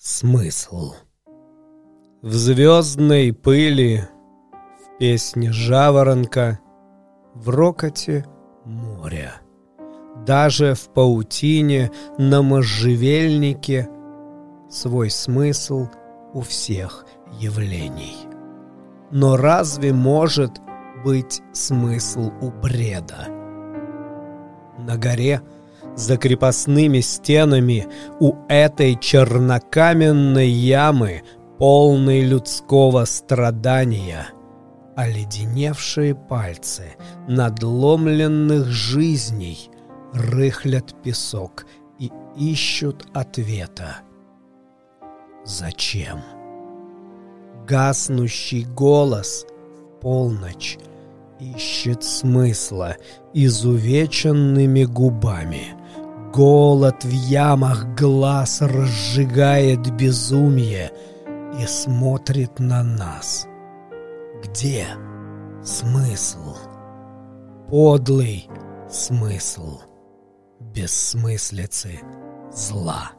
Смысл В звездной пыли, в песне жаворонка, в рокоте моря, даже в паутине на можжевельнике свой смысл у всех явлений. Но разве может быть смысл у бреда? На горе – за крепостными стенами у этой чернокаменной ямы, полной людского страдания, оледеневшие пальцы надломленных жизней рыхлят песок и ищут ответа. Зачем? Гаснущий голос в полночь ищет смысла изувеченными губами. Голод в ямах глаз разжигает безумие и смотрит на нас. Где смысл? Подлый смысл бессмыслицы зла.